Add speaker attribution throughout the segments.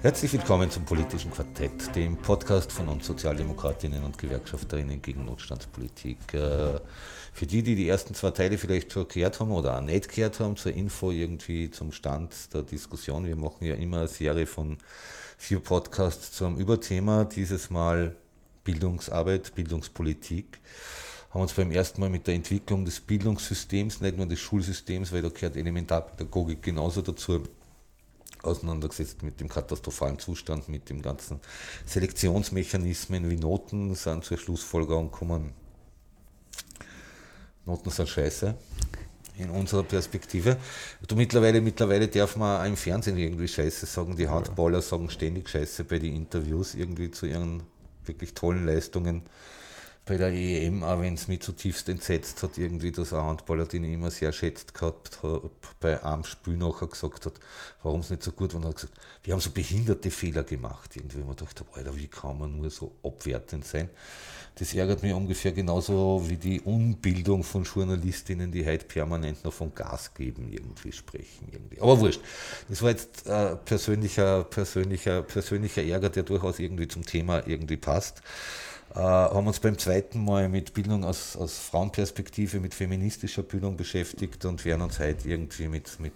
Speaker 1: Herzlich willkommen zum Politischen Quartett, dem Podcast von uns Sozialdemokratinnen und Gewerkschafterinnen gegen Notstandspolitik. Äh, für die, die die ersten zwei Teile vielleicht schon gehört haben oder auch nicht gehört haben, zur Info irgendwie zum Stand der Diskussion. Wir machen ja immer eine Serie von vier Podcasts zum Überthema, dieses Mal Bildungsarbeit, Bildungspolitik haben uns beim ersten Mal mit der Entwicklung des Bildungssystems, nicht nur des Schulsystems, weil da gehört Elementarpädagogik genauso dazu, auseinandergesetzt mit dem katastrophalen Zustand, mit dem ganzen Selektionsmechanismen wie Noten sind zur Schlussfolgerung gekommen. Noten sind scheiße in unserer Perspektive. Du, mittlerweile, mittlerweile darf man auch im Fernsehen irgendwie Scheiße sagen. Die Handballer sagen ständig Scheiße bei den Interviews irgendwie zu ihren wirklich tollen Leistungen bei der EM, auch wenn es mich zutiefst entsetzt hat, irgendwie, dass ein Handballer, den ich immer sehr schätzt gehabt habe, bei einem Spiel nachher gesagt hat, warum es nicht so gut war. Und hat gesagt, wir haben so behinderte Fehler gemacht. Irgendwie, man dachte, Alter, wie kann man nur so abwertend sein? Das ärgert mich ungefähr genauso wie die Unbildung von Journalistinnen, die heute permanent noch von Gas geben, irgendwie sprechen. Irgendwie. Aber wurscht. Das war jetzt äh, persönlicher, persönlicher, persönlicher Ärger, der durchaus irgendwie zum Thema irgendwie passt haben uns beim zweiten Mal mit Bildung aus, aus Frauenperspektive, mit feministischer Bildung beschäftigt und werden uns heute irgendwie mit, mit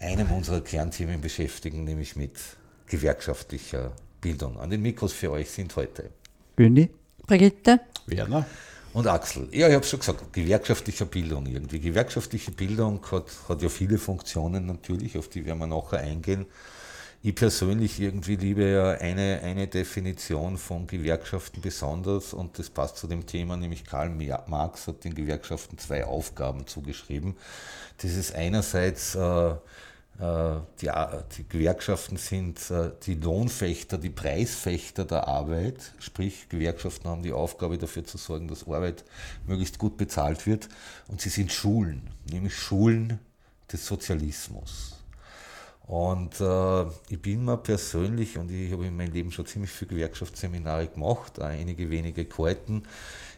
Speaker 1: einem unserer Kernthemen beschäftigen, nämlich mit gewerkschaftlicher Bildung. An den Mikros für euch sind heute
Speaker 2: Bündi,
Speaker 3: Brigitte,
Speaker 1: Werner und Axel. Ja, ich habe schon gesagt, gewerkschaftlicher Bildung irgendwie. Gewerkschaftliche Bildung hat, hat ja viele Funktionen natürlich, auf die werden wir nachher eingehen. Ich persönlich irgendwie liebe ja eine, eine Definition von Gewerkschaften besonders und das passt zu dem Thema, nämlich Karl Marx hat den Gewerkschaften zwei Aufgaben zugeschrieben. Das ist einerseits, äh, äh die, die, Gewerkschaften sind äh, die Lohnfechter, die Preisfechter der Arbeit, sprich Gewerkschaften haben die Aufgabe dafür zu sorgen, dass Arbeit möglichst gut bezahlt wird und sie sind Schulen, nämlich Schulen des Sozialismus. Und äh, ich bin mir persönlich, und ich habe in meinem Leben schon ziemlich viele Gewerkschaftsseminare gemacht, einige wenige gehalten,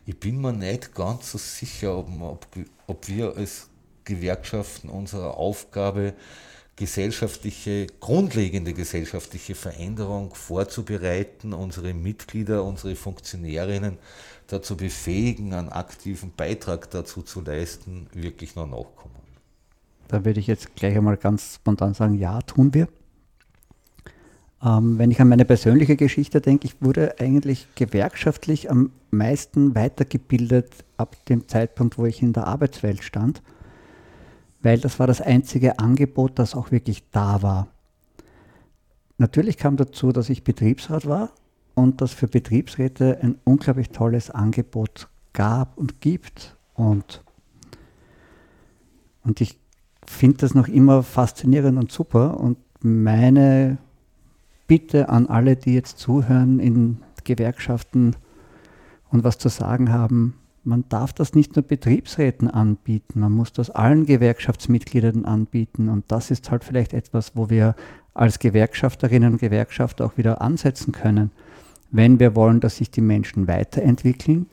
Speaker 1: ich bin mir nicht ganz so sicher, ob, ob, ob wir als Gewerkschaften unsere Aufgabe, gesellschaftliche, grundlegende gesellschaftliche Veränderung vorzubereiten, unsere Mitglieder, unsere Funktionärinnen dazu befähigen, einen aktiven Beitrag dazu zu leisten, wirklich noch nachkommen.
Speaker 2: Da würde ich jetzt gleich einmal ganz spontan sagen, ja, tun wir. Ähm, wenn ich an meine persönliche Geschichte denke, ich wurde eigentlich gewerkschaftlich am meisten weitergebildet ab dem Zeitpunkt, wo ich in der Arbeitswelt stand, weil das war das einzige Angebot, das auch wirklich da war. Natürlich kam dazu, dass ich Betriebsrat war und dass für Betriebsräte ein unglaublich tolles Angebot gab und gibt. Und, und ich finde das noch immer faszinierend und super. Und meine Bitte an alle, die jetzt zuhören in Gewerkschaften und was zu sagen haben, man darf das nicht nur Betriebsräten anbieten, man muss das allen Gewerkschaftsmitgliedern anbieten. Und das ist halt vielleicht etwas, wo wir als Gewerkschafterinnen und Gewerkschafter auch wieder ansetzen können. Wenn wir wollen, dass sich die Menschen weiterentwickeln,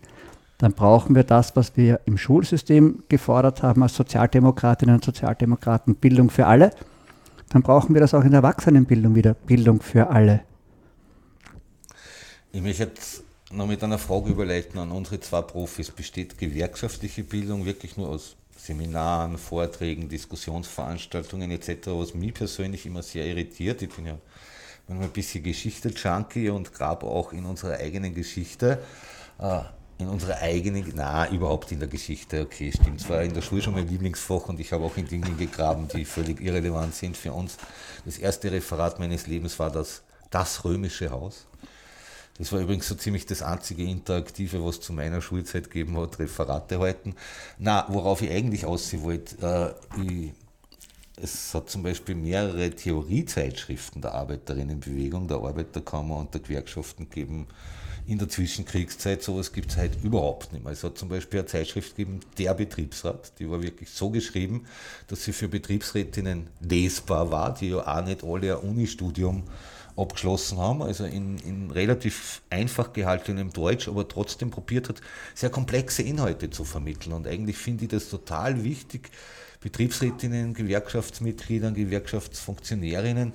Speaker 2: dann brauchen wir das, was wir im Schulsystem gefordert haben als Sozialdemokratinnen und Sozialdemokraten, Bildung für alle. Dann brauchen wir das auch in der Erwachsenenbildung wieder, Bildung für alle.
Speaker 1: Ich möchte jetzt noch mit einer Frage überleiten an unsere zwei Profis. Besteht gewerkschaftliche Bildung wirklich nur aus Seminaren, Vorträgen, Diskussionsveranstaltungen etc., was mich persönlich immer sehr irritiert. Ich bin ja manchmal ein bisschen Geschichte-Junkie und grabe auch in unserer eigenen Geschichte. In unserer eigenen, na, überhaupt in der Geschichte, okay, stimmt. Es war in der Schule schon mein Lieblingsfach und ich habe auch in Dingen gegraben, die völlig irrelevant sind für uns. Das erste Referat meines Lebens war das, das römische Haus. Das war übrigens so ziemlich das einzige Interaktive, was zu meiner Schulzeit gegeben hat, Referate halten. Na, worauf ich eigentlich aussehen wollte, äh, ich es hat zum Beispiel mehrere Theoriezeitschriften der Arbeiterinnenbewegung, der Arbeiterkammer und der Gewerkschaften gegeben in der Zwischenkriegszeit. Sowas gibt es heute überhaupt nicht mehr. Es hat zum Beispiel eine Zeitschrift gegeben, Der Betriebsrat, die war wirklich so geschrieben, dass sie für Betriebsrätinnen lesbar war, die ja auch nicht alle ein Unistudium abgeschlossen haben, also in, in relativ einfach gehaltenem Deutsch, aber trotzdem probiert hat, sehr komplexe Inhalte zu vermitteln. Und eigentlich finde ich das total wichtig, Betriebsrätinnen, Gewerkschaftsmitgliedern, Gewerkschaftsfunktionärinnen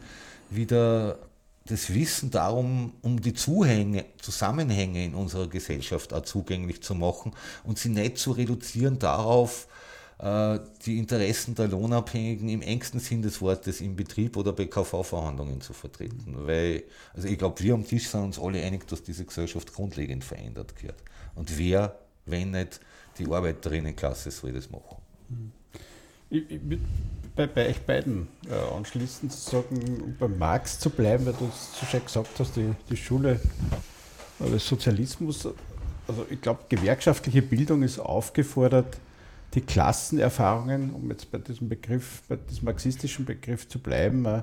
Speaker 1: wieder das Wissen darum, um die Zuhänge, Zusammenhänge in unserer Gesellschaft auch zugänglich zu machen und sie nicht zu reduzieren darauf, äh, die Interessen der Lohnabhängigen im engsten Sinn des Wortes im Betrieb oder bei KV-Verhandlungen zu vertreten. Weil, also ich glaube, wir am Tisch sind uns alle einig, dass diese Gesellschaft grundlegend verändert gehört. Und wer, wenn nicht die Arbeiterinnenklasse, soll das machen?
Speaker 3: Ich, ich würde bei, bei euch beiden äh, anschließend sagen, bei Marx zu bleiben, weil du so schön gesagt hast, die, die Schule des Sozialismus, also ich glaube, gewerkschaftliche Bildung ist aufgefordert, die Klassenerfahrungen, um jetzt bei diesem Begriff, bei diesem marxistischen Begriff zu bleiben, äh,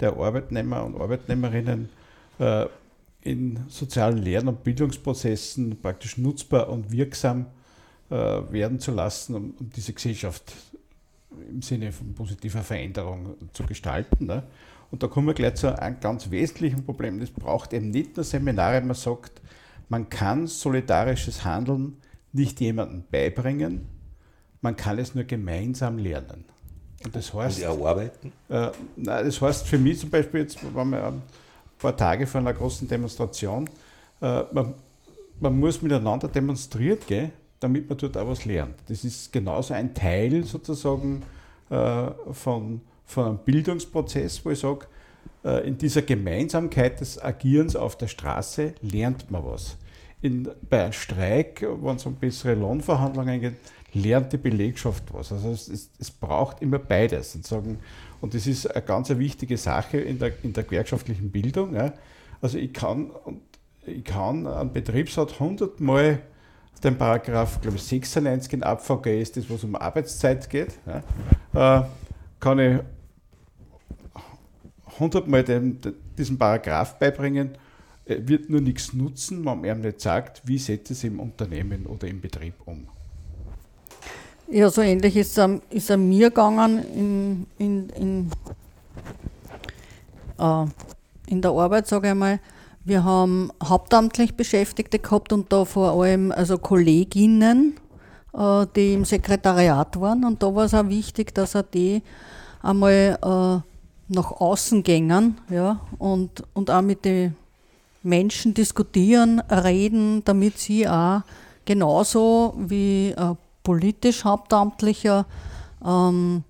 Speaker 3: der Arbeitnehmer und Arbeitnehmerinnen äh, in sozialen Lern- und Bildungsprozessen praktisch nutzbar und wirksam äh, werden zu lassen, um, um diese Gesellschaft im Sinne von positiver Veränderung zu gestalten. Ne? Und da kommen wir gleich zu einem ganz wesentlichen Problem. Das braucht eben nicht nur Seminare, man sagt, man kann solidarisches Handeln nicht jemandem beibringen, man kann es nur gemeinsam lernen.
Speaker 1: Und das heißt. Und erarbeiten?
Speaker 3: Äh, nein, das heißt für mich zum Beispiel, jetzt waren wir ein paar Tage vor einer großen Demonstration, äh, man, man, muss miteinander demonstriert gehen, damit man dort auch was lernt. Das ist genauso ein Teil sozusagen äh, von, von einem Bildungsprozess, wo ich sage, äh, in dieser Gemeinsamkeit des Agierens auf der Straße lernt man was. In, bei einem Streik, wenn es um bessere Lohnverhandlungen geht, lernt die Belegschaft was. Also es, es, es braucht immer beides. Sozusagen. Und das ist eine ganz wichtige Sache in der, in der gewerkschaftlichen Bildung. Ja. Also ich kann, ich kann einen Betriebsrat hundertmal den Paragraph, glaube ich, 96 in AVG ist das, was um Arbeitszeit geht, ja, äh, kann ich hundertmal diesen Paragraph beibringen, wird nur nichts nutzen, wenn man ihm nicht sagt, wie setzt es im Unternehmen oder im Betrieb um.
Speaker 4: Ja, so ähnlich ist es ist mir gegangen in, in, in, äh, in der Arbeit, sage ich mal. Wir haben hauptamtlich Beschäftigte gehabt und da vor allem also Kolleginnen, äh, die im Sekretariat waren. Und da war es auch wichtig, dass er die einmal äh, nach außen gängen ja, und, und auch mit den Menschen diskutieren, reden, damit sie auch genauso wie politisch Hauptamtlicher ähm,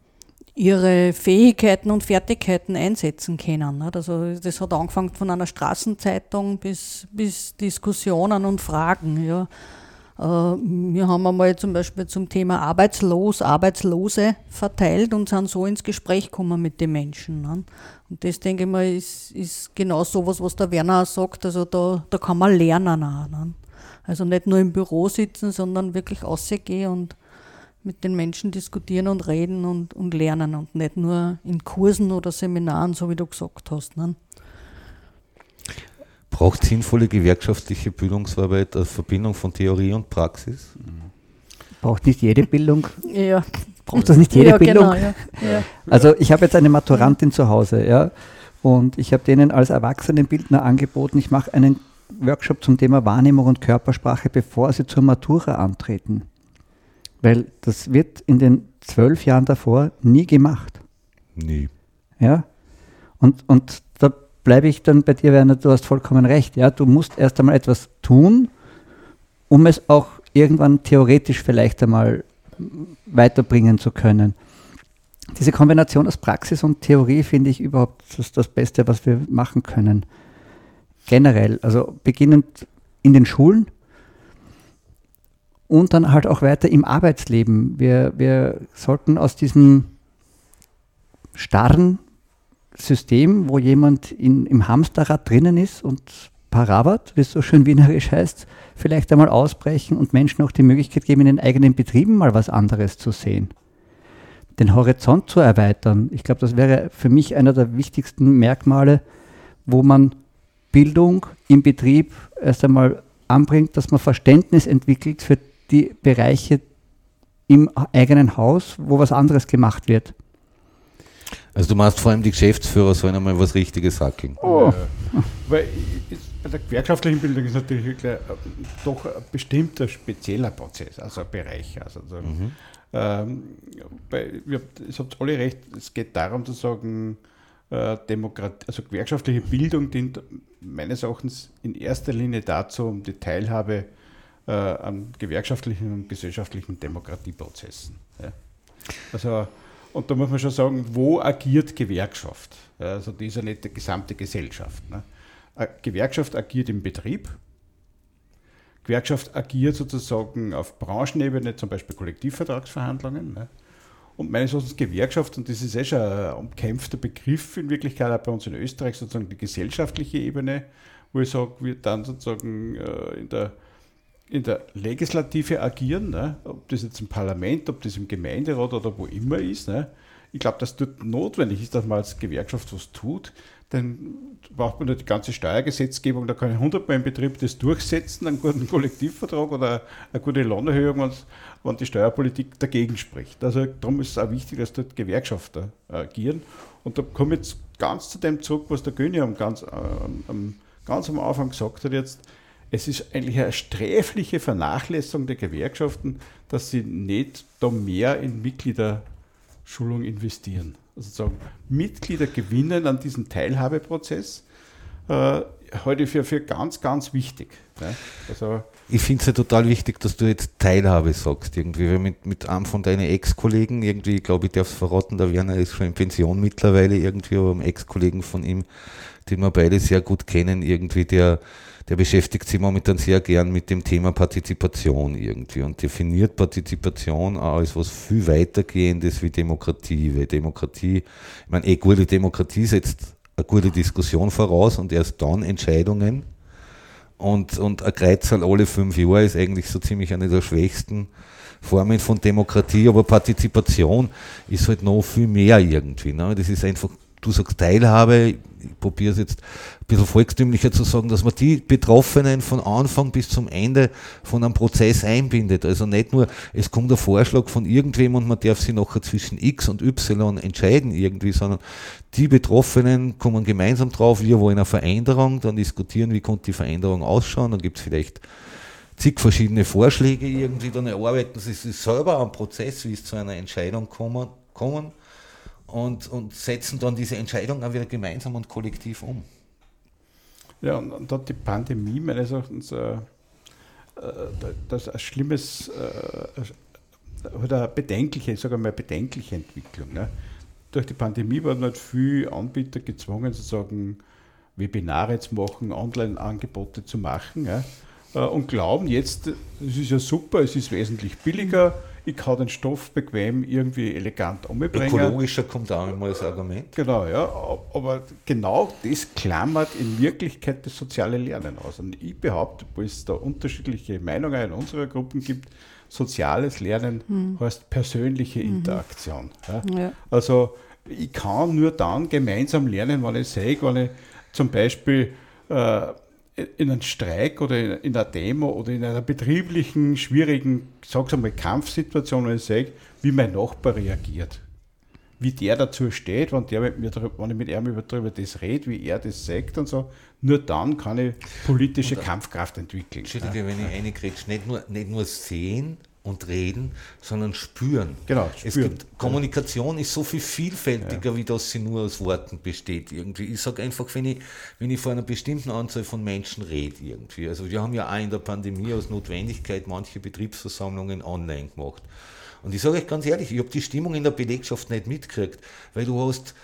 Speaker 4: ihre Fähigkeiten und Fertigkeiten einsetzen können. Also das hat angefangen von einer Straßenzeitung bis, bis Diskussionen und Fragen. Ja. Äh, wir haben einmal zum Beispiel zum Thema Arbeitslos, Arbeitslose verteilt und sind so ins Gespräch gekommen mit den Menschen. Und das, denke ich mal, ist, ist genau so was, was der Werner auch sagt. Also da, da kann man lernen auch. Also nicht nur im Büro sitzen, sondern wirklich rausgehen und mit den Menschen diskutieren und reden und, und lernen und nicht nur in Kursen oder Seminaren, so wie du gesagt hast. Ne?
Speaker 1: Braucht sinnvolle gewerkschaftliche Bildungsarbeit eine Verbindung von Theorie und Praxis?
Speaker 2: Braucht nicht jede Bildung?
Speaker 4: ja.
Speaker 2: Braucht das nicht jede ja, Bildung? Genau, ja. Ja. Also ich habe jetzt eine Maturantin zu Hause, ja, und ich habe denen als Erwachsenenbildner angeboten, ich mache einen Workshop zum Thema Wahrnehmung und Körpersprache, bevor sie zur Matura antreten. Weil das wird in den zwölf Jahren davor nie gemacht.
Speaker 1: Nie.
Speaker 2: Ja. Und, und da bleibe ich dann bei dir, Werner, du hast vollkommen recht. Ja, du musst erst einmal etwas tun, um es auch irgendwann theoretisch vielleicht einmal weiterbringen zu können. Diese Kombination aus Praxis und Theorie finde ich überhaupt das, das Beste, was wir machen können. Generell, also beginnend in den Schulen, und dann halt auch weiter im Arbeitsleben. Wir, wir sollten aus diesem starren System, wo jemand in, im Hamsterrad drinnen ist und Paravat, wie es so schön wienerisch heißt, vielleicht einmal ausbrechen und Menschen auch die Möglichkeit geben, in den eigenen Betrieben mal was anderes zu sehen. den Horizont zu erweitern. Ich glaube, das wäre für mich einer der wichtigsten Merkmale, wo man Bildung im Betrieb erst einmal anbringt, dass man Verständnis entwickelt für die Bereiche im eigenen Haus, wo was anderes gemacht wird.
Speaker 1: Also du meinst vor allem die Geschäftsführer sollen einmal was Richtiges sagen.
Speaker 3: Oh. Ja, weil bei der gewerkschaftlichen Bildung ist natürlich wirklich, äh, doch ein bestimmter spezieller Prozess, also ein Bereich. Also, mhm. ähm, bei, ihr habt alle recht, es geht darum zu sagen, äh, Demokratie, also gewerkschaftliche Bildung dient meines Erachtens in erster Linie dazu, um die Teilhabe äh, an gewerkschaftlichen und gesellschaftlichen Demokratieprozessen. Ja. Also, und da muss man schon sagen, wo agiert Gewerkschaft? Ja, also die ist ja nicht die gesamte Gesellschaft. Ne? Gewerkschaft agiert im Betrieb. Gewerkschaft agiert sozusagen auf Branchenebene, zum Beispiel Kollektivvertragsverhandlungen. Ne? Und meines Erachtens Gewerkschaft, und das ist eh schon ein umkämpfter Begriff in Wirklichkeit auch bei uns in Österreich, sozusagen die gesellschaftliche Ebene, wo ich sage, wir dann sozusagen äh, in der in der Legislative agieren, ne? ob das jetzt im Parlament, ob das im Gemeinderat oder wo immer ist. Ne? Ich glaube, dass dort notwendig ist, dass man als Gewerkschaft was tut. Dann braucht man nicht die ganze Steuergesetzgebung, da kann ich 100 Mal im Betrieb das durchsetzen, einen guten Kollektivvertrag oder eine gute Lohnerhöhung, wenn die Steuerpolitik dagegen spricht. Also darum ist es auch wichtig, dass dort Gewerkschafter agieren. Und da komme ich jetzt ganz zu dem zurück, was der Göni ganz, am, ganz am Anfang gesagt hat jetzt, es ist eigentlich eine sträfliche Vernachlässigung der Gewerkschaften, dass sie nicht da mehr in Mitgliederschulung investieren. Also sagen, Mitglieder gewinnen an diesem Teilhabeprozess äh, heute für, für ganz, ganz wichtig. Ne?
Speaker 1: Also, ich finde es ja total wichtig, dass du jetzt Teilhabe sagst, irgendwie, weil mit, mit einem von deinen Ex-Kollegen, irgendwie, ich glaube, ich darf es verraten, der Werner ist schon in Pension mittlerweile, irgendwie, aber einem Ex-Kollegen von ihm, den wir beide sehr gut kennen, irgendwie, der der beschäftigt sich momentan sehr gern mit dem Thema Partizipation irgendwie und definiert Partizipation auch als was viel weitergehendes wie Demokratie, weil Demokratie, ich meine, eh gute Demokratie setzt eine gute Diskussion voraus und erst dann Entscheidungen und, und ein Kreuzerl alle fünf Jahre ist eigentlich so ziemlich eine der schwächsten Formen von Demokratie, aber Partizipation ist halt noch viel mehr irgendwie. Ne? Das ist einfach du sagst Teilhabe, ich probiere es jetzt ein bisschen volkstümlicher zu sagen, dass man die Betroffenen von Anfang bis zum Ende von einem Prozess einbindet. Also nicht nur, es kommt der Vorschlag von irgendwem und man darf sich nachher zwischen X und Y entscheiden irgendwie, sondern die Betroffenen kommen gemeinsam drauf, wir wollen eine Veränderung, dann diskutieren, wie könnte die Veränderung ausschauen, dann gibt es vielleicht zig verschiedene Vorschläge irgendwie, dann erarbeiten sie sich selber am Prozess, wie es zu einer Entscheidung kommen, kommen und, und setzen dann diese Entscheidung auch wieder gemeinsam und kollektiv um.
Speaker 3: Ja, und, und dort die Pandemie meines Erachtens, äh, äh das ein schlimmes, äh, oder eine bedenkliche, ich sage mal bedenkliche Entwicklung. Ne? Durch die Pandemie wurden halt viele Anbieter gezwungen, sozusagen Webinare zu machen, Online-Angebote zu machen. Ja? Äh, und glauben jetzt, es ist ja super, es ist wesentlich billiger, ich kann den Stoff bequem irgendwie elegant umbringen.
Speaker 1: Ökologischer kommt auch immer als Argument.
Speaker 3: Genau, ja. Aber genau das klammert in Wirklichkeit das soziale Lernen aus. Und ich behaupte, wo es da unterschiedliche Meinungen in unserer Gruppe gibt, soziales Lernen hm. heißt persönliche mhm. Interaktion. Ja? Ja. Also ich kann nur dann gemeinsam lernen, wenn ich sehe, wenn ich zum Beispiel äh, in einem Streik oder in einer Demo oder in einer betrieblichen, schwierigen, sag's einmal, Kampfsituation, wenn ich sage, wie mein Nachbar reagiert. Wie der dazu steht, wenn, der mit mir, wenn ich mit ihm darüber das rede, wie er das sagt und so. Nur dann kann ich politische Kampfkraft entwickeln.
Speaker 1: Entschuldige, wenn ich reingrätsche, nicht nur, nicht nur sehen, und reden, sondern spüren.
Speaker 3: Genau,
Speaker 1: spüren. Es gibt, Kommunikation ist so viel vielfältiger, ja. wie das sie nur aus Worten besteht irgendwie. Ich sage einfach, wenn ich, wenn ich vor einer bestimmten Anzahl von Menschen rede irgendwie. Also wir haben ja auch in der Pandemie aus Notwendigkeit manche Betriebsversammlungen online gemacht. Und ich sage euch ganz ehrlich, ich habe die Stimmung in der Belegschaft nicht mitgekriegt, weil du hast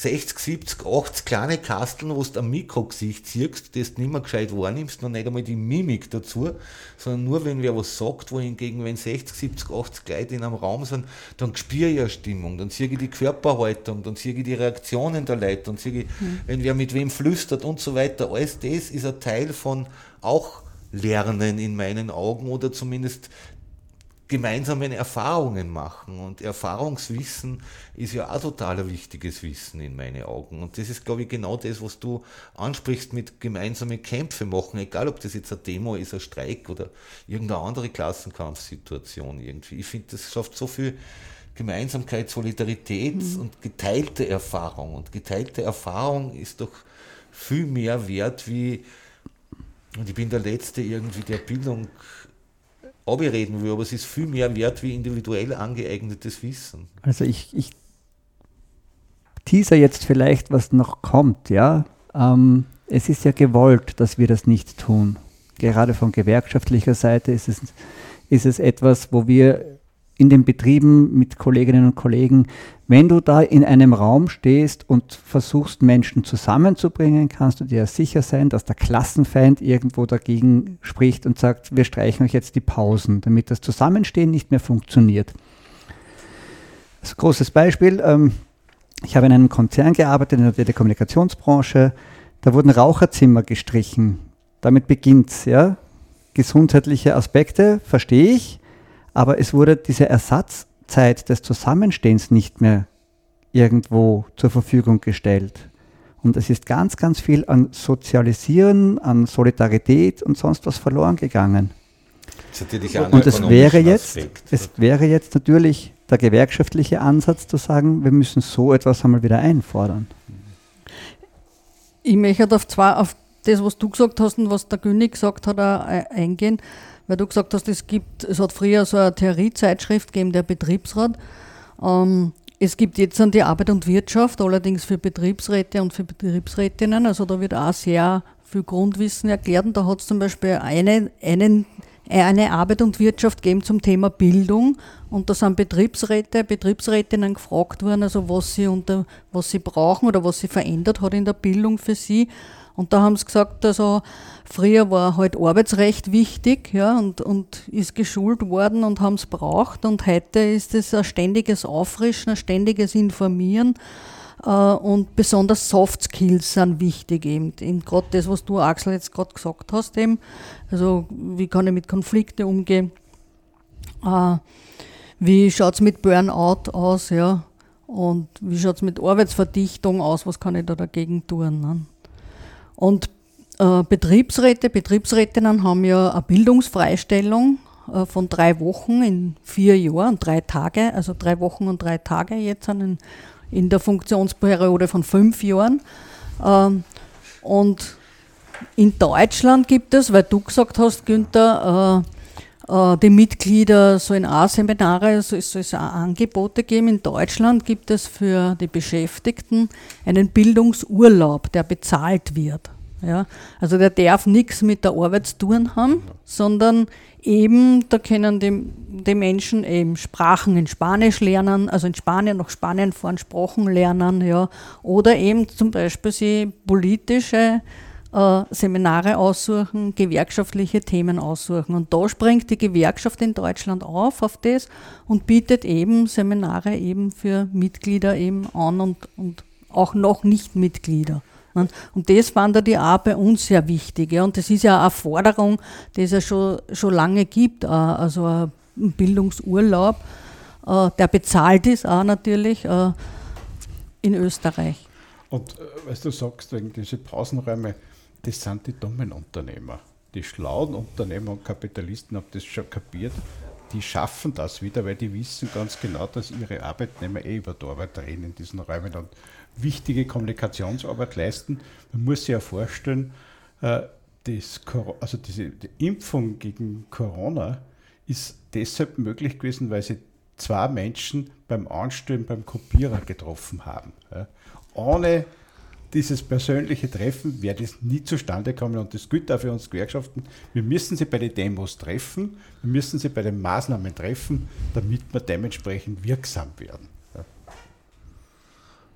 Speaker 1: 60, 70, 80 kleine Kasteln, wo du am Mikrogesicht siehst, das du nicht mehr gescheit wahrnimmst, noch nicht einmal die Mimik dazu, sondern nur, wenn wer was sagt, wohingegen, wenn 60, 70, 80 Leute in einem Raum sind, dann spüre ich eine Stimmung, dann sehe ich die Körperhaltung, dann sehe ich die Reaktionen der Leute, dann sehe ich, mhm. wenn wer mit wem flüstert und so weiter. Alles das ist ein Teil von auch Lernen in meinen Augen oder zumindest gemeinsamen Erfahrungen machen. Und Erfahrungswissen ist ja auch total ein wichtiges Wissen in meinen Augen. Und das ist, glaube ich, genau das, was du ansprichst mit gemeinsamen Kämpfe machen, egal ob das jetzt eine Demo ist, ein Streik oder irgendeine andere Klassenkampfsituation irgendwie. Ich finde, das schafft so viel Gemeinsamkeit, Solidarität mhm. und geteilte Erfahrung. Und geteilte Erfahrung ist doch viel mehr wert wie, und ich bin der Letzte irgendwie, der Bildung abreden will, aber es ist viel mehr wert wie individuell angeeignetes Wissen.
Speaker 2: Also ich, ich teaser jetzt vielleicht, was noch kommt, ja. Ähm, es ist ja gewollt, dass wir das nicht tun. Gerade von gewerkschaftlicher Seite ist es, ist es etwas, wo wir in den Betrieben mit Kolleginnen und Kollegen, wenn du da in einem Raum stehst und versuchst, Menschen zusammenzubringen, kannst du dir sicher sein, dass der Klassenfeind irgendwo dagegen spricht und sagt, wir streichen euch jetzt die Pausen, damit das Zusammenstehen nicht mehr funktioniert. Das großes Beispiel. Ähm, ich habe in einem Konzern gearbeitet, in der Telekommunikationsbranche. Da wurden Raucherzimmer gestrichen. Damit beginnt es. Ja? Gesundheitliche Aspekte, verstehe ich aber es wurde diese Ersatzzeit des Zusammenstehens nicht mehr irgendwo zur Verfügung gestellt. Und es ist ganz, ganz viel an Sozialisieren, an Solidarität und sonst was verloren gegangen. Und es wäre jetzt, es wäre jetzt natürlich der gewerkschaftliche Ansatz zu sagen, wir müssen so etwas einmal wieder einfordern.
Speaker 4: Ich möchte auf zwar auf das, was du gesagt hast und was der König gesagt hat, eingehen weil du gesagt hast, es gibt, es hat früher so eine Theoriezeitschrift gegeben, der Betriebsrat. Ähm, es gibt jetzt an die Arbeit und Wirtschaft, allerdings für Betriebsräte und für Betriebsrätinnen. Also da wird auch sehr viel Grundwissen erklärt. Und da hat es zum Beispiel eine, einen, eine Arbeit und Wirtschaft gegeben zum Thema Bildung. Und da sind Betriebsräte, Betriebsrätinnen gefragt worden, also was sie unter, was sie brauchen oder was sie verändert hat in der Bildung für sie. Und da haben sie gesagt, also früher war halt Arbeitsrecht wichtig ja, und, und ist geschult worden und haben es braucht. Und heute ist es ein ständiges Auffrischen, ein ständiges Informieren. Äh, und besonders Soft Skills sind wichtig eben. Gerade das, was du, Axel, jetzt gerade gesagt hast, eben. Also wie kann ich mit Konflikten umgehen? Äh, wie schaut es mit Burnout aus, ja? Und wie schaut es mit Arbeitsverdichtung aus? Was kann ich da dagegen tun? Ne? Und äh, Betriebsräte, Betriebsrätinnen haben ja eine Bildungsfreistellung äh, von drei Wochen in vier Jahren, drei Tage, also drei Wochen und drei Tage jetzt in, in der Funktionsperiode von fünf Jahren. Ähm, und in Deutschland gibt es, weil du gesagt hast, Günther, äh, die Mitglieder sollen auch Seminare, so soll es auch Angebote geben. In Deutschland gibt es für die Beschäftigten einen Bildungsurlaub, der bezahlt wird. Ja, also der darf nichts mit der Arbeit zu tun haben, sondern eben, da können die, die Menschen eben Sprachen in Spanisch lernen, also in Spanien nach Spanien fahren, Sprachen lernen, ja, oder eben zum Beispiel sie politische äh, Seminare aussuchen, gewerkschaftliche Themen aussuchen. Und da springt die Gewerkschaft in Deutschland auf auf das und bietet eben Seminare eben für Mitglieder eben an und, und auch noch Nicht-Mitglieder. Und das fand er die auch bei uns sehr wichtig. Und das ist ja eine Forderung, die es ja schon, schon lange gibt, äh, also ein Bildungsurlaub, äh, der bezahlt ist auch natürlich äh, in Österreich.
Speaker 3: Und was du sagst, wegen diese Pausenräume, das sind die dummen Unternehmer. Die schlauen Unternehmer und Kapitalisten haben das schon kapiert. Die schaffen das wieder, weil die wissen ganz genau, dass ihre Arbeitnehmer eh über die Arbeit reden in diesen Räumen. Und wichtige Kommunikationsarbeit leisten. Man muss sich ja vorstellen, äh, das, also diese die Impfung gegen Corona ist deshalb möglich gewesen, weil sie zwei Menschen beim Anstellen beim Kopierer getroffen haben. Ohne dieses persönliche Treffen wäre das nie zustande gekommen und das gilt auch für uns Gewerkschaften. Wir müssen sie bei den Demos treffen, wir müssen sie bei den Maßnahmen treffen, damit wir dementsprechend wirksam werden.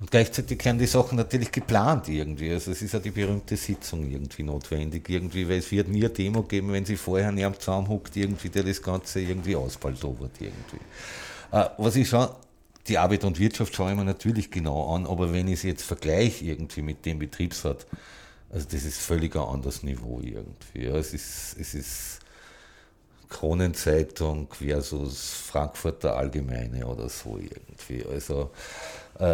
Speaker 1: Und gleichzeitig werden die Sachen natürlich geplant irgendwie. Also es ist ja die berühmte Sitzung irgendwie notwendig, irgendwie, weil es wird nie eine Demo geben, wenn sie vorher nicht zusammenhuckt, irgendwie, der das Ganze irgendwie ausbaldobert irgendwie. Äh, was ich schon, die Arbeit und Wirtschaft schaue ich mir natürlich genau an, aber wenn ich es jetzt vergleiche irgendwie mit dem Betriebsrat, also das ist völlig ein anderes Niveau irgendwie. Ja, es ist, es ist Kronenzeitung versus Frankfurter Allgemeine oder so irgendwie. Also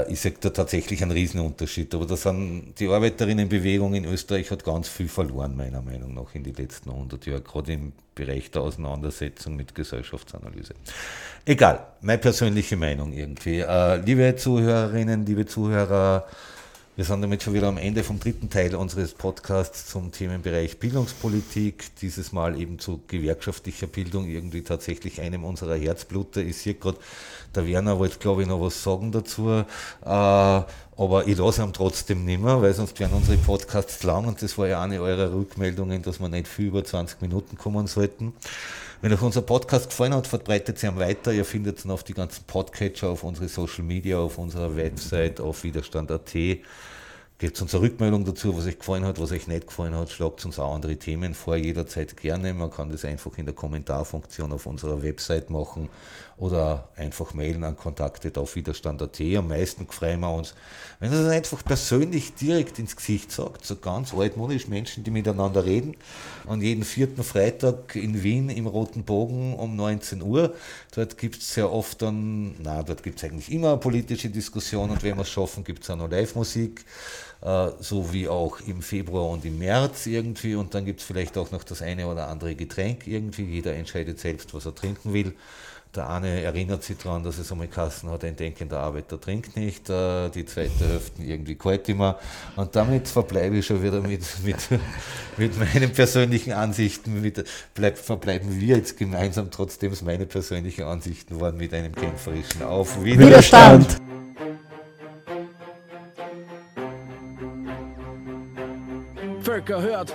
Speaker 1: ich sehe da tatsächlich einen Riesenunterschied. Aber da sind die Arbeiterinnenbewegung in Österreich hat ganz viel verloren, meiner Meinung nach, in den letzten 100 Jahren, gerade im Bereich der Auseinandersetzung mit Gesellschaftsanalyse. Egal, meine persönliche Meinung irgendwie. Äh, liebe Zuhörerinnen, liebe Zuhörer, wir sind damit schon wieder am Ende vom dritten Teil unseres Podcasts zum Themenbereich Bildungspolitik. Dieses Mal eben zu gewerkschaftlicher Bildung, irgendwie tatsächlich einem unserer Herzbluter. Ich sehe gerade, der Werner wollte, glaube ich, noch was sagen dazu. Äh, aber ich lasse ihn trotzdem nicht mehr, weil sonst wären unsere Podcasts lang und das war ja eine eurer Rückmeldungen, dass wir nicht viel über 20 Minuten kommen sollten. Wenn euch unser Podcast gefallen hat, verbreitet sie ihn weiter. Ihr findet ihn auf die ganzen Podcatcher, auf unsere Social Media, auf unserer Website, auf widerstand.at. Gebt uns eine Rückmeldung dazu, was euch gefallen hat, was euch nicht gefallen hat. Schlagt uns auch andere Themen vor, jederzeit gerne. Man kann das einfach in der Kommentarfunktion auf unserer Website machen oder einfach mailen an kontakte auf widerstand.at. Am meisten freuen wir uns, wenn ihr das einfach persönlich direkt ins Gesicht sagt. So ganz altmodisch Menschen, die miteinander reden. Und jeden vierten Freitag in Wien im Roten Bogen um 19 Uhr. Dort gibt es sehr oft dann, na, dort gibt es eigentlich immer politische Diskussion und wenn wir es schaffen, gibt es auch noch Live-Musik. Äh, so wie auch im Februar und im März irgendwie. Und dann gibt es vielleicht auch noch das eine oder andere Getränk irgendwie. Jeder entscheidet selbst, was er trinken will. Der eine erinnert sich daran, dass es einmal Kassen hat, ein denkender Arbeiter trinkt nicht, äh, die zweite Hälfte irgendwie kalt immer. Und damit verbleibe ich schon wieder mit, mit, mit meinen persönlichen Ansichten, mit, bleib, verbleiben wir jetzt gemeinsam, trotzdem es meine persönlichen Ansichten waren, mit einem kämpferischen Auf
Speaker 4: Widerstand. Widerstand.
Speaker 5: Völker hört.